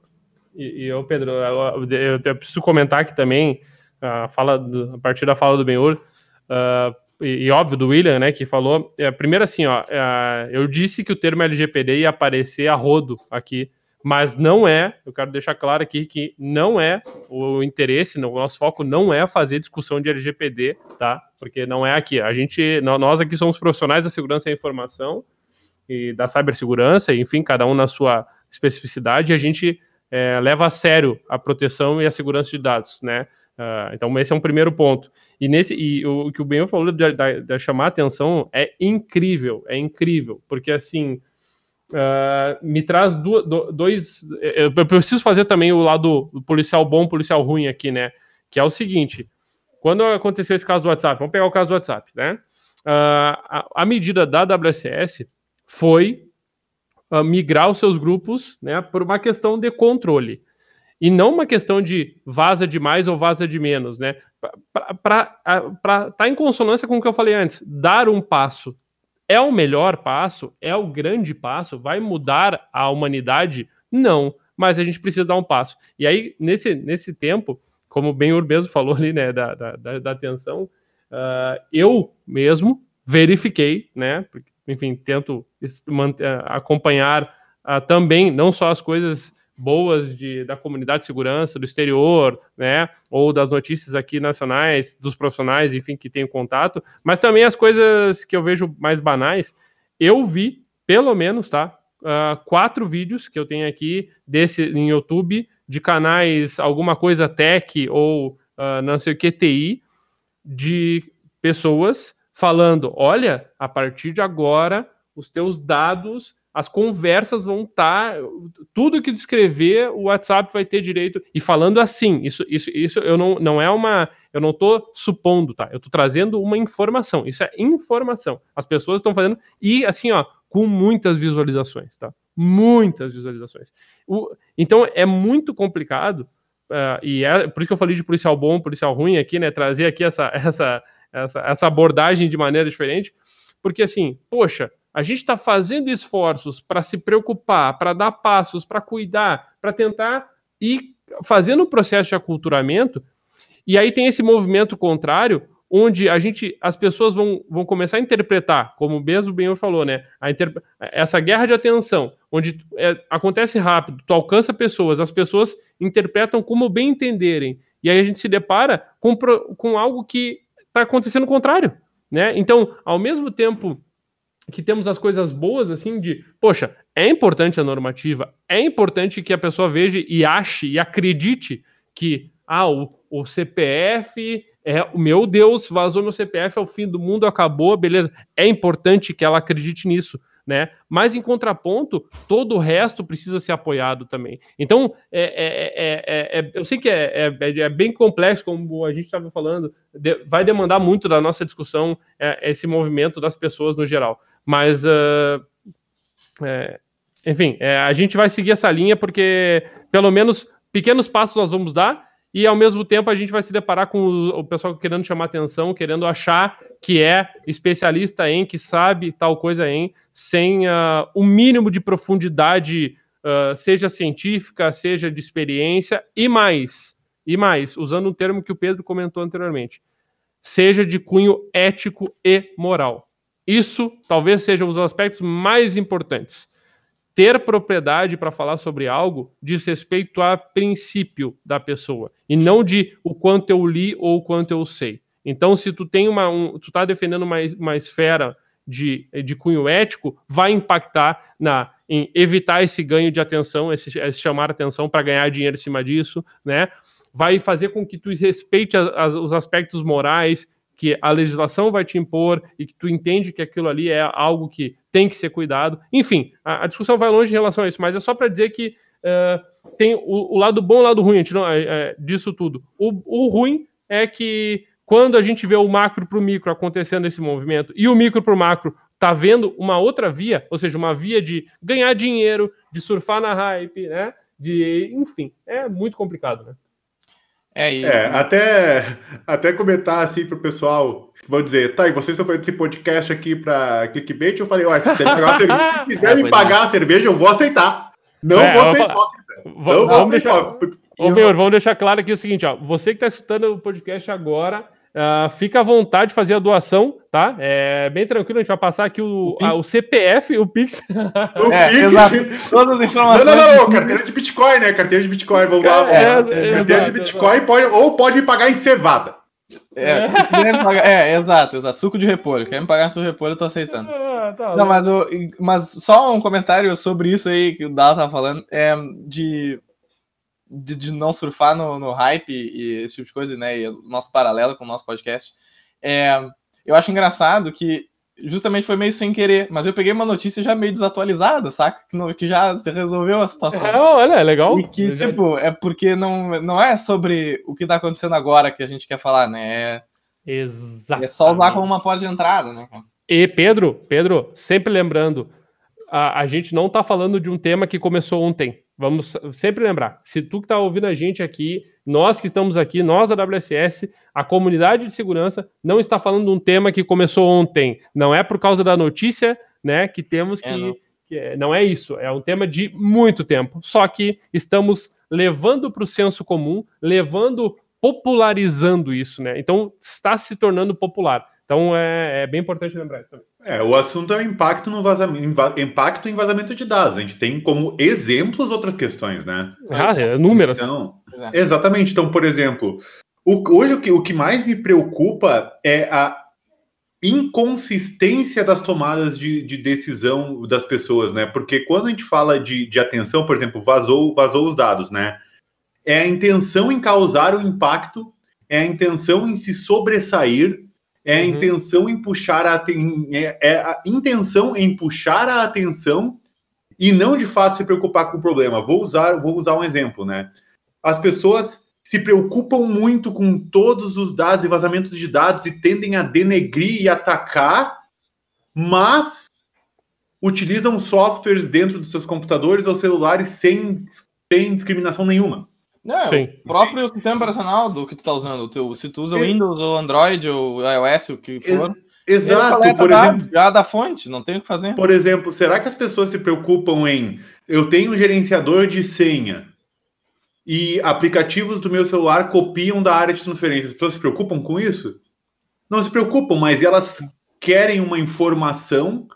e eu Pedro, eu, eu, eu, preciso comentar aqui também, a, fala do, a partir da fala do Benhur, uh, e, e, óbvio do William, né, que falou. É, primeiro, assim, ó, é, eu disse que o termo LGPD ia aparecer a rodo aqui mas não é, eu quero deixar claro aqui que não é o interesse, o nosso foco não é fazer discussão de LGPD, tá? Porque não é aqui. A gente, nós aqui somos profissionais da segurança da informação e da cibersegurança, enfim, cada um na sua especificidade, e a gente é, leva a sério a proteção e a segurança de dados, né? Uh, então, esse é um primeiro ponto. E nesse e o, o que o Benhor falou de, de, de chamar atenção é incrível, é incrível, porque assim Uh, me traz do, do, dois. Eu preciso fazer também o lado policial bom, policial ruim aqui, né? Que é o seguinte: quando aconteceu esse caso do WhatsApp, vamos pegar o caso do WhatsApp, né? Uh, a, a, medida da WSS foi uh, migrar os seus grupos, né, por uma questão de controle e não uma questão de vaza de mais ou vaza de menos, né? Para estar tá em consonância com o que eu falei antes, dar um passo é o melhor passo? É o grande passo? Vai mudar a humanidade? Não, mas a gente precisa dar um passo. E aí, nesse, nesse tempo, como bem o mesmo falou ali, né, da, da, da atenção, uh, eu mesmo verifiquei, né, enfim, tento manter, acompanhar uh, também, não só as coisas boas de, da comunidade de segurança, do exterior, né, ou das notícias aqui nacionais, dos profissionais, enfim, que tenho contato, mas também as coisas que eu vejo mais banais. Eu vi, pelo menos, tá, uh, quatro vídeos que eu tenho aqui desse em YouTube de canais alguma coisa tech ou uh, não sei o que TI de pessoas falando, olha, a partir de agora os teus dados as conversas vão estar. Tá, tudo que descrever, o WhatsApp vai ter direito. E falando assim, isso, isso, isso eu não, não é uma. Eu não estou supondo, tá? Eu estou trazendo uma informação. Isso é informação. As pessoas estão fazendo. E assim, ó, com muitas visualizações, tá? Muitas visualizações. O, então é muito complicado. Uh, e é por isso que eu falei de policial bom, policial ruim aqui, né? Trazer aqui essa, [LAUGHS] essa, essa, essa abordagem de maneira diferente. Porque assim, poxa, a gente está fazendo esforços para se preocupar, para dar passos, para cuidar, para tentar ir fazendo o processo de aculturamento. E aí tem esse movimento contrário, onde a gente, as pessoas vão, vão começar a interpretar, como mesmo o Benhor falou, né? Essa guerra de atenção, onde é, acontece rápido, tu alcança pessoas, as pessoas interpretam como bem entenderem. E aí a gente se depara com, com algo que está acontecendo o contrário. Né? Então, ao mesmo tempo que temos as coisas boas, assim, de, poxa, é importante a normativa, é importante que a pessoa veja e ache e acredite que, ah, o, o CPF é, meu Deus, vazou meu CPF, é o fim do mundo, acabou, beleza. É importante que ela acredite nisso, né? Mas em contraponto, todo o resto precisa ser apoiado também. Então, é, é, é, eu sei que é, bem complexo, como a gente estava falando, de, vai demandar muito da nossa discussão esse movimento das pessoas no geral. Mas, uh, é, enfim, é, a gente vai seguir essa linha porque, pelo menos, pequenos passos nós vamos dar e, ao mesmo tempo, a gente vai se deparar com o, o pessoal querendo chamar atenção, querendo achar que é especialista em, que sabe tal coisa em, sem uh, o mínimo de profundidade, uh, seja científica, seja de experiência, e mais, E mais, usando um termo que o Pedro comentou anteriormente, seja de cunho ético e moral. Isso talvez seja um dos aspectos mais importantes. Ter propriedade para falar sobre algo diz respeito a princípio da pessoa e não de o quanto eu li ou o quanto eu sei. Então, se tu tem uma, um, tu está defendendo uma, uma esfera de, de cunho ético, vai impactar na em evitar esse ganho de atenção, esse, esse chamar atenção para ganhar dinheiro em cima disso, né? Vai fazer com que tu respeite as, as, os aspectos morais que a legislação vai te impor e que tu entende que aquilo ali é algo que tem que ser cuidado. Enfim, a, a discussão vai longe em relação a isso, mas é só para dizer que uh, tem o, o, lado bom e o lado ruim não, é, é, disso tudo. O, o ruim é que quando a gente vê o macro para o micro acontecendo esse movimento e o micro para o macro tá vendo uma outra via, ou seja, uma via de ganhar dinheiro, de surfar na hype, né? De, enfim, é muito complicado, né? É, e... é, até, até comentar assim pro pessoal, vou dizer, tá, e vocês estão fazendo esse podcast aqui para clickbait? Eu falei, olha, se você pagar cerveja, [LAUGHS] quiser me pagar a cerveja, eu vou aceitar. Não é, vou ser hipócrita. Não vamos, deixar, Ô, meu, vamos deixar claro aqui o seguinte, ó, você que está escutando o podcast agora, Uh, fica à vontade de fazer a doação, tá? É bem tranquilo, a gente vai passar aqui o, o, a, o CPF, o Pix. O é, Pix. Exato. Todas as informações. Não, não, não, carteira de Bitcoin, né? Carteira de Bitcoin, vamos lá. Vamos. É, é, carteira de Bitcoin pode, ou pode me pagar em cevada. É, é, exato, exato. Suco de repolho. Quer me pagar suco de repolho, eu tô aceitando. Ah, tá não, mas, o, mas só um comentário sobre isso aí que o Dala tava falando. É, de de, de não surfar no, no, hype e esse tipo de coisa, né? E o nosso paralelo com o nosso podcast. É, eu acho engraçado que justamente foi meio sem querer, mas eu peguei uma notícia já meio desatualizada, saca? Que, que já se resolveu a situação. É, olha, é legal. E que, tipo, é porque não, não é sobre o que tá acontecendo agora que a gente quer falar, né? É, Exato. É só usar como uma porta de entrada, né? E Pedro, Pedro, sempre lembrando, a, a gente não tá falando de um tema que começou ontem. Vamos sempre lembrar, se tu que está ouvindo a gente aqui, nós que estamos aqui, nós da WSS, a comunidade de segurança não está falando de um tema que começou ontem. Não é por causa da notícia, né, que temos é, que, não. que é, não é isso. É um tema de muito tempo. Só que estamos levando para o senso comum, levando, popularizando isso, né? Então está se tornando popular. Então é, é bem importante lembrar isso também. É, o assunto é o impacto no vazamento, impacto em vazamento de dados. A gente tem como exemplos outras questões, né? Ah, é, números. Então, exatamente. Então, por exemplo, o, hoje o que, o que mais me preocupa é a inconsistência das tomadas de, de, decisão das pessoas, né? Porque quando a gente fala de, de atenção, por exemplo, vazou, vazou os dados, né? É a intenção em causar o impacto, é a intenção em se sobressair é a uhum. intenção em puxar a é, é a intenção em puxar a atenção e não de fato se preocupar com o problema. Vou usar, vou usar um exemplo, né? As pessoas se preocupam muito com todos os dados e vazamentos de dados e tendem a denegrir e atacar, mas utilizam softwares dentro dos seus computadores ou celulares sem, sem discriminação nenhuma. É, Sim. o próprio sistema operacional do que tu tá usando. O teu, se tu usa o Windows ou Android ou iOS, o que for. Exato, por exemplo. Já da fonte, não tem o que fazer. Por exemplo, será que as pessoas se preocupam em eu tenho um gerenciador de senha e aplicativos do meu celular copiam da área de transferência? As pessoas se preocupam com isso? Não se preocupam, mas elas querem uma informação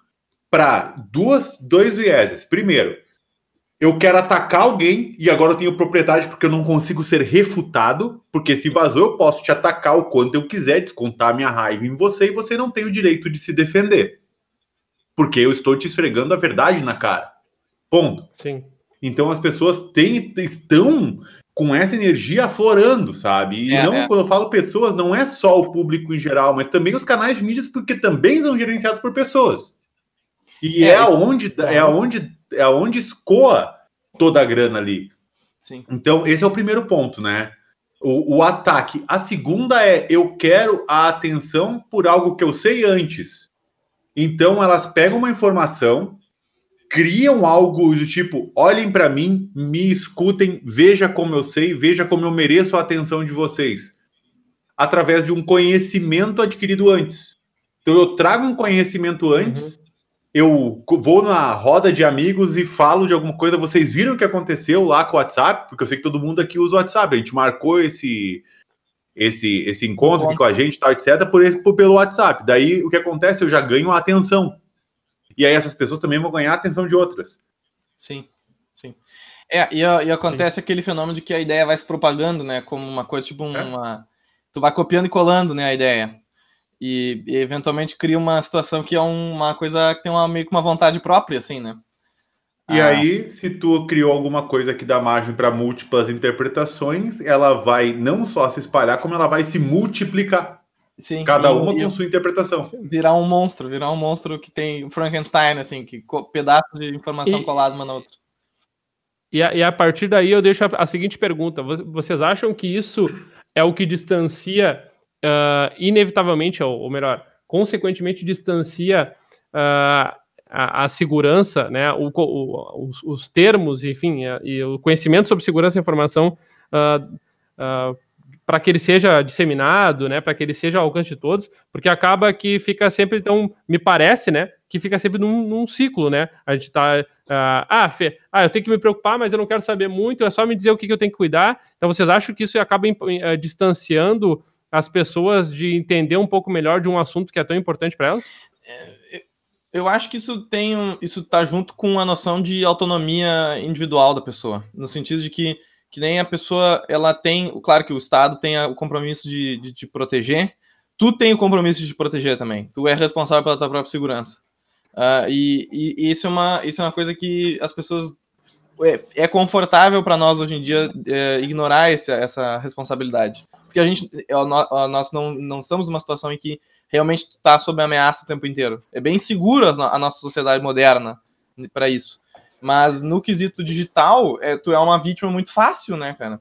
para duas dois vieses. Primeiro, eu quero atacar alguém e agora eu tenho propriedade porque eu não consigo ser refutado, porque se vazou eu posso te atacar o quanto eu quiser, descontar minha raiva em você e você não tem o direito de se defender. Porque eu estou te esfregando a verdade na cara. Ponto. Sim. Então as pessoas têm, estão com essa energia aflorando, sabe? E é, não, é. quando eu falo pessoas, não é só o público em geral, mas também os canais de mídias, porque também são gerenciados por pessoas. E é, é aonde, é aonde é aonde escoa toda a grana ali. Sim. Então, esse é o primeiro ponto, né? O, o, ataque. A segunda é: eu quero a atenção por algo que eu sei antes. Então, elas pegam uma informação, criam algo do tipo: olhem para mim, me escutem, veja como eu sei, veja como eu mereço a atenção de vocês. Através de um conhecimento adquirido antes. Então, eu trago um conhecimento antes. Uhum eu vou na roda de amigos e falo de alguma coisa, vocês viram o que aconteceu lá com o WhatsApp? Porque eu sei que todo mundo aqui usa o WhatsApp, a gente marcou esse esse esse encontro aqui com a gente, tal, etc, por esse, por, pelo WhatsApp. Daí o que acontece? Eu já ganho a atenção. E aí essas pessoas também vão ganhar a atenção de outras. Sim, sim. É, e, e acontece sim. aquele fenômeno de que a ideia vai se propagando, né? Como uma coisa, tipo é. uma. É. Tu vai copiando e colando, né, a ideia. E, e, eventualmente cria uma situação que é uma coisa que tem uma, meio que uma vontade própria, assim, né? E ah. aí, se tu criou alguma coisa que dá margem para múltiplas interpretações, ela vai não só se espalhar, como ela vai se multiplicar. Sim, Cada e, uma e, com sua interpretação. Virar um monstro, virar um monstro que tem Frankenstein, assim, que pedaços de informação e, colado uma na outra. E a, e a, partir daí eu deixo a, a seguinte pergunta: vocês acham que isso é o que distancia uh, inevitavelmente, ou, ou, melhor, consequentemente distancia uh, a, a, segurança, né, o, o, os, os, termos, enfim, a, e o conhecimento sobre segurança da informação uh, para que ele seja disseminado, né, para que ele seja ao alcance de todos, porque acaba que fica sempre, então, me parece, né, que fica sempre num, num ciclo, né, a gente tá, uh, ah, Fê, ah, eu tenho que me preocupar, mas eu não quero saber muito, é só me dizer o que, que eu tenho que cuidar, então vocês acham que isso acaba uh, distanciando as pessoas de entender um pouco melhor de um assunto que é tão importante para elas? É, eu acho que isso tem um, isso tá junto com a noção de autonomia individual da pessoa, no sentido de que que nem a pessoa, ela tem, claro que o Estado tem o compromisso de, de te proteger, tu tem o compromisso de te proteger também, tu é responsável pela tua própria segurança. Uh, e, e, e, isso, é uma, isso é uma coisa que as pessoas. É, é confortável para nós hoje em dia é, ignorar esse, essa responsabilidade. Porque a gente, é, nós não, não estamos numa situação em que realmente está sob ameaça o tempo inteiro. É bem seguro a, a nossa sociedade moderna para isso. Mas no quesito digital, é, tu é uma vítima muito fácil, né, cara?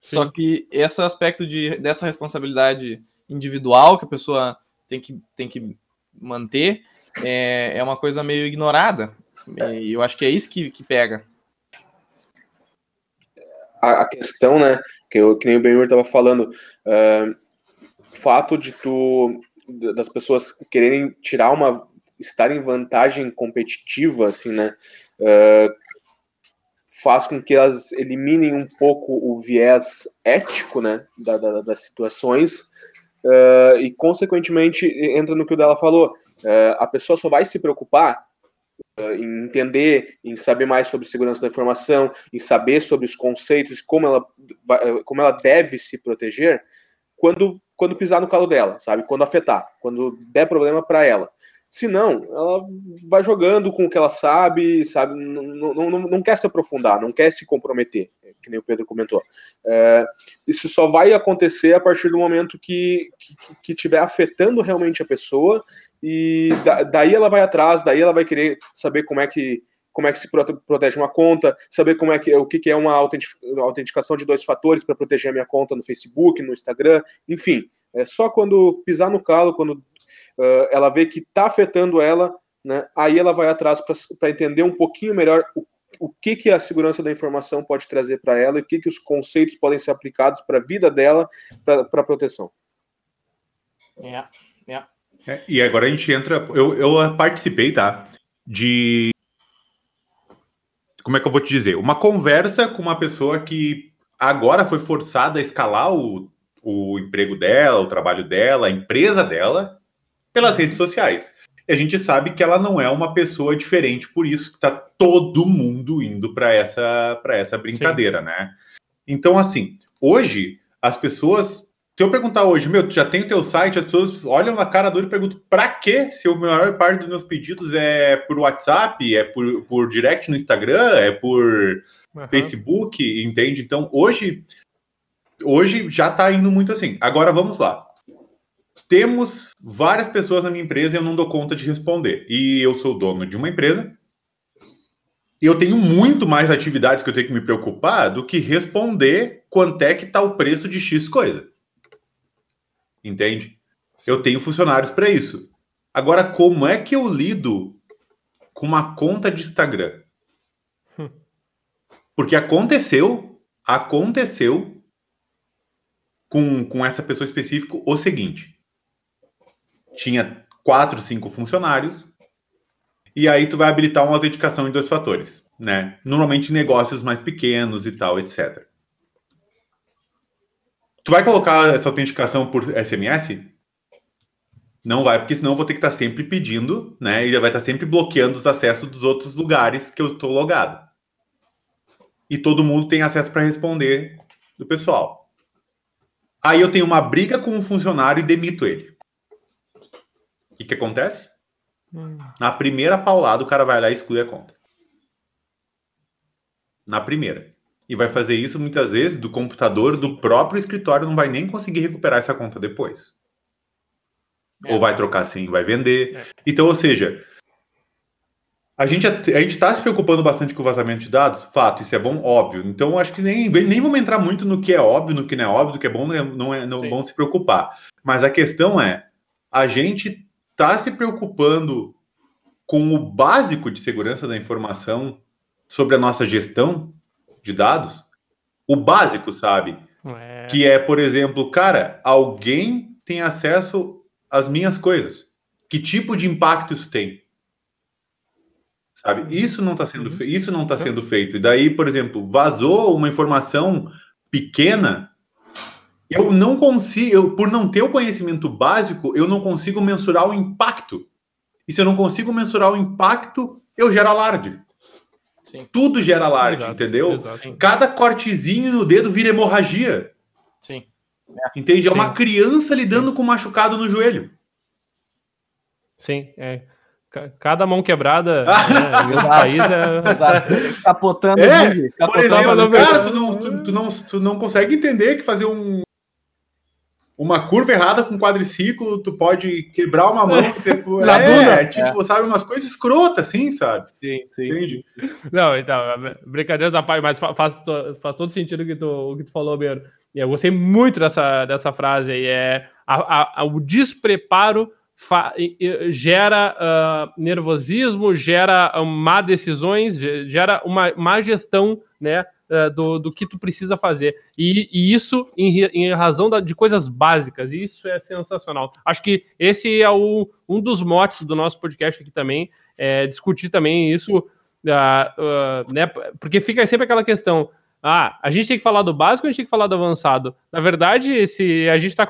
Sim. Só que esse aspecto de, dessa responsabilidade individual que a pessoa tem que, tem que manter é, é uma coisa meio ignorada. E eu acho que é isso que, que pega. A, a questão, né, que, eu, que nem o Benhur estava falando, uh, fato de tu das pessoas quererem tirar uma estar em vantagem competitiva, assim, né? uh, faz com que elas eliminem um pouco o viés ético né, da, da, das situações uh, e, consequentemente, entra no que o dela falou. A pessoa só vai se preocupar em entender, em saber mais sobre segurança da informação, em saber sobre os conceitos, como ela, como ela deve se proteger, quando, quando pisar no calo dela, sabe? Quando afetar, quando der problema para ela. Se não, ela vai jogando com o que ela sabe, sabe? Não, não, não, não quer se aprofundar, não quer se comprometer, que nem o Pedro comentou. É, isso só vai acontecer a partir do momento que, que, que tiver afetando realmente a pessoa, e da, daí ela vai atrás, daí ela vai querer saber como é que como é que se protege uma conta, saber como é que o que é uma autenticação de dois fatores para proteger a minha conta no Facebook, no Instagram, enfim, é só quando pisar no calo, quando uh, ela vê que está afetando ela, né, aí ela vai atrás para entender um pouquinho melhor o, o que, que a segurança da informação pode trazer para ela e o que, que os conceitos podem ser aplicados para a vida dela, para proteção. É, é. É, e agora a gente entra. Eu, eu participei, tá? De. Como é que eu vou te dizer? Uma conversa com uma pessoa que agora foi forçada a escalar o, o emprego dela, o trabalho dela, a empresa dela, pelas redes sociais. E a gente sabe que ela não é uma pessoa diferente, por isso que está todo mundo indo para essa, essa brincadeira, Sim. né? Então, assim, hoje, as pessoas. Se eu perguntar hoje, meu, tu já tem o teu site, as pessoas olham na cara dura e perguntam, para quê? Se a maior parte dos meus pedidos é por WhatsApp, é por, por direct no Instagram, é por uhum. Facebook, entende? Então, hoje, hoje já está indo muito assim. Agora, vamos lá temos várias pessoas na minha empresa e eu não dou conta de responder. E eu sou dono de uma empresa. E eu tenho muito mais atividades que eu tenho que me preocupar do que responder quanto é que está o preço de X coisa. Entende? Eu tenho funcionários para isso. Agora, como é que eu lido com uma conta de Instagram? Hum. Porque aconteceu, aconteceu com, com essa pessoa específica o seguinte tinha quatro, cinco funcionários. e aí tu vai habilitar uma autenticação em dois fatores, né? Normalmente negócios mais pequenos e tal, etc. Tu vai colocar essa autenticação por SMS? Não vai, porque senão eu vou ter que estar sempre pedindo, né? E vai estar sempre bloqueando os acessos dos outros lugares que eu estou logado. E todo mundo tem acesso para responder do pessoal. Aí eu tenho uma briga com um funcionário e demito ele. O que, que acontece? Hum. Na primeira paulada, o cara vai lá e exclui a conta. Na primeira. E vai fazer isso muitas vezes do computador do próprio escritório, não vai nem conseguir recuperar essa conta depois. É. Ou vai trocar sim, vai vender. É. Então, ou seja, a gente a está se preocupando bastante com o vazamento de dados, fato, isso é bom, óbvio. Então, acho que nem, nem vamos entrar muito no que é óbvio, no que não é óbvio, do que é bom, não é, não é, não é bom se preocupar. Mas a questão é, a gente está se preocupando com o básico de segurança da informação sobre a nossa gestão de dados, o básico, sabe? É. Que é, por exemplo, cara, alguém tem acesso às minhas coisas. Que tipo de impacto isso tem? Sabe? Isso não está sendo, fe... isso não tá sendo feito. E daí, por exemplo, vazou uma informação pequena, eu não consigo, eu, por não ter o conhecimento básico, eu não consigo mensurar o impacto. E se eu não consigo mensurar o impacto, eu gero alarde. Sim. Tudo gera alarde, exato, entendeu? Exato. Cada cortezinho no dedo vira hemorragia. Sim. É. Entende? É Sim. uma criança lidando Sim. com um machucado no joelho. Sim, é. Cada mão quebrada [LAUGHS] né, outro país é. Exato. Capotando. É, por exemplo, cara, tu não, tu, tu, não, tu não consegue entender que fazer um, uma curva errada com quadriciclo, tu pode quebrar uma mão. [LAUGHS] Tipo, Na é. É, tipo, é. sabe, umas coisas escrotas, assim, sabe? Sim, sim. Entende? Não, então, brincadeira da parte, mas faz, faz todo sentido o que tu, o que tu falou, Beiro. E eu gostei muito dessa, dessa frase aí. É a, a, o despreparo gera uh, nervosismo, gera uh, má decisões, gera uma má gestão, né? Uh, do, do que tu precisa fazer. E, e isso em, em razão da, de coisas básicas. E isso é sensacional. Acho que esse é o, um dos motes do nosso podcast aqui também, é discutir também isso, uh, né? Porque fica sempre aquela questão. Ah, a gente tem que falar do básico a gente tem que falar do avançado? Na verdade, se a gente está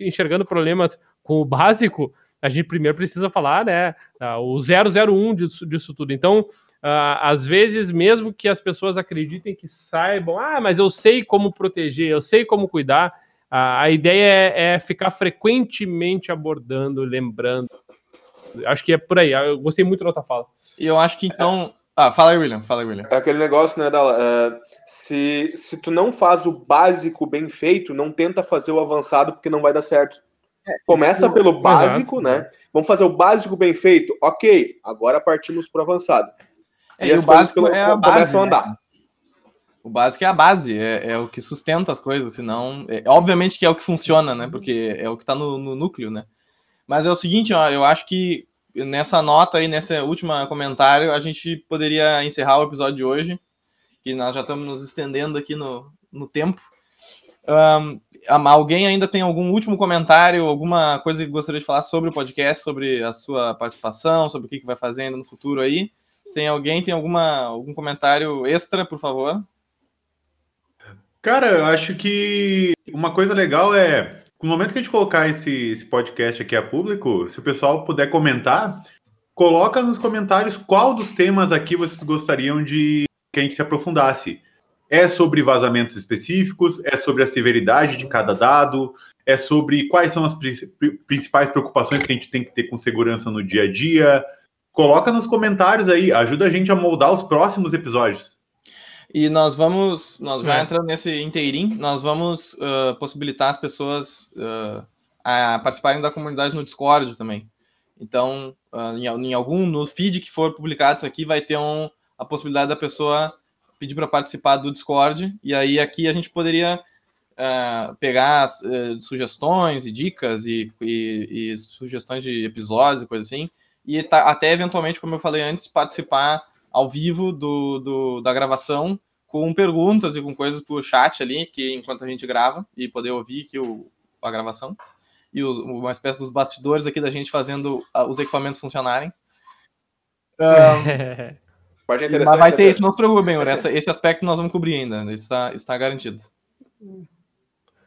enxergando problemas com o básico, a gente primeiro precisa falar, né, o 001 disso, disso tudo. Então, Uh, às vezes, mesmo que as pessoas acreditem que saibam, ah, mas eu sei como proteger, eu sei como cuidar, uh, a ideia é, é, ficar frequentemente abordando, lembrando. Acho que é por aí. Eu gostei muito da outra fala. E eu acho que então. Ah, fala aí, William. Fala aí, William. É aquele negócio, né, Dala? Uh, se, se tu não faz o básico bem feito, não tenta fazer o avançado porque não vai dar certo. É, Começa pelo básico, Exato. né? Vamos fazer o básico bem feito? Ok, agora partimos para o avançado. É, e, as o básico é a né? andar. Né? O básico é a base, é, é, o que sustenta as coisas, senão. É, obviamente que é o que funciona, né? Porque é o que está no, no, núcleo, né? Mas é o seguinte, ó, eu acho que nessa nota aí, nesse último comentário, a gente poderia encerrar o episódio de hoje, que nós já estamos nos estendendo aqui no, no tempo. Um, alguém ainda tem algum último comentário, alguma coisa que gostaria de falar sobre o podcast, sobre a sua participação, sobre o que, que vai fazendo no futuro aí? Se tem alguém, tem alguma, algum comentário extra, por favor? Cara, eu acho que uma coisa legal é, no momento que a gente colocar esse, esse podcast aqui a público, se o pessoal puder comentar, coloca nos comentários qual dos temas aqui vocês gostariam de que a gente se aprofundasse. É sobre vazamentos específicos, é sobre a severidade de cada dado, é sobre quais são as principais preocupações que a gente tem que ter com segurança no dia a dia, Coloca nos comentários aí, ajuda a gente a moldar os próximos episódios. E nós vamos, nós já é. entrando nesse inteirinho, nós vamos uh, possibilitar as pessoas uh, a participarem da comunidade no Discord também. Então, uh, em, em, algum, no feed que for publicado isso aqui, vai ter um, a possibilidade da pessoa pedir para participar do Discord, e aí aqui a gente poderia pegar sugestões e dicas e, e, e sugestões de episódios e coisa assim, e tá, até eventualmente, como eu falei antes, participar ao vivo do, do, da gravação com perguntas e com coisas por chat ali, que enquanto a gente grava e poder ouvir que o, a gravação e o, uma espécie dos bastidores aqui da gente fazendo os equipamentos funcionarem. Um, [LAUGHS] Pode Mas vai ter né, isso, não se preocupe, bem, [LAUGHS] esse aspecto nós vamos cobrir ainda, isso está, está garantido.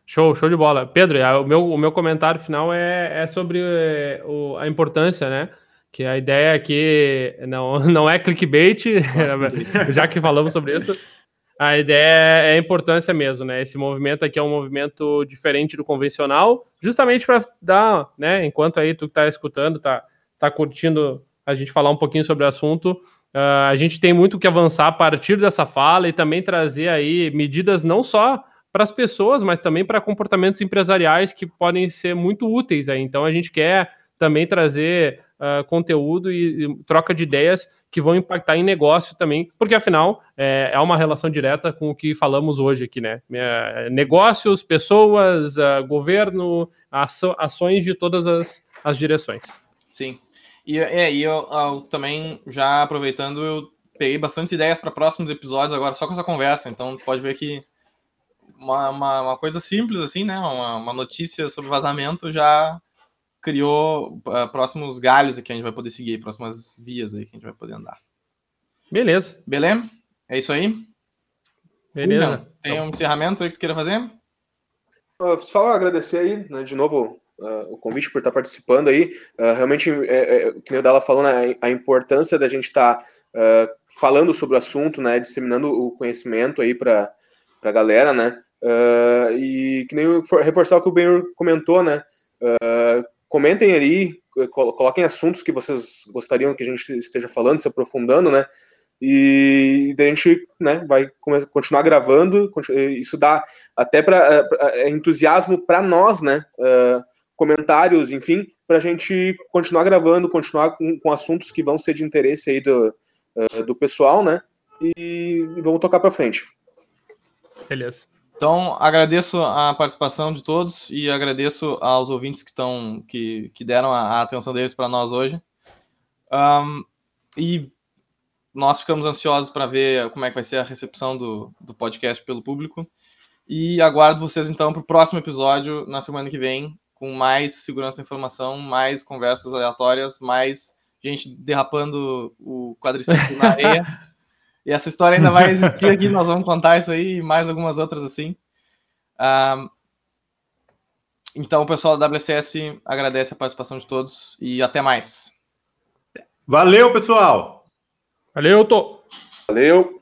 Show, show de bola. Pedro, o meu, o meu comentário final é, é sobre é, o, a importância, né? Que a ideia aqui não, [LAUGHS] não é clickbait, [LAUGHS] já que falamos sobre isso. A ideia é a importância mesmo, né? Esse movimento aqui é um movimento diferente do convencional, justamente para dar, né? Enquanto aí tu que tá escutando, tá, tá curtindo a gente falar um pouquinho sobre o assunto, uh, a gente tem muito que avançar a partir dessa fala e também trazer aí medidas não só para as pessoas, mas também para comportamentos empresariais que podem ser muito úteis aí. Então a gente quer também trazer uh, conteúdo e, e, troca de ideias que vão impactar em negócio também, porque afinal é, é uma relação direta com o que falamos hoje aqui, né? É, negócios, pessoas, uh, governo, ações de todas as, as direções. Sim. E, é, eu, eu, também, já aproveitando, eu peguei bastantes ideias para próximos episódios agora, só com essa conversa. Então, pode ver que uma, uma, uma coisa simples, assim, né? Uma, uma notícia sobre vazamento já criou uh, próximos galhos que a gente vai poder seguir, próximas vias aí que a gente vai poder andar. Beleza. Beleza? É isso aí? Beleza. tem então. um encerramento aí que tu queira fazer? Uh, só agradecer aí, né, de novo, uh, o convite por estar participando aí. Uh, realmente, é, é, que o Dala falou, né, a importância da gente estar tá, falando sobre o assunto, né, disseminando o conhecimento aí para a galera, né, e que nem reforçar o que o Ben comentou, né, comentem ali, coloquem assuntos que vocês gostariam que a gente esteja falando, se aprofundando, né? E a gente né, vai continuar gravando. Isso dá até para é entusiasmo para nós, né? Uh, comentários, enfim, para a gente continuar gravando, continuar com, com, assuntos que vão ser de interesse aí do, uh, do pessoal, né? E vamos tocar para frente. Beleza. Então, agradeço a participação de todos e agradeço aos ouvintes que estão que, que deram a, a atenção deles para nós hoje. Um, e nós ficamos ansiosos para ver como é que vai ser a recepção do, do podcast pelo público. E aguardo vocês então para o próximo episódio na semana que vem, com mais segurança da informação, mais conversas aleatórias, mais gente derrapando o quadriciclo na areia. [LAUGHS] E essa história ainda vai existir aqui, [LAUGHS] nós vamos contar isso aí e mais algumas outras assim. Um, então, o pessoal da WCS agradece a participação de todos e até mais. Valeu, pessoal! Valeu, Tô! Valeu!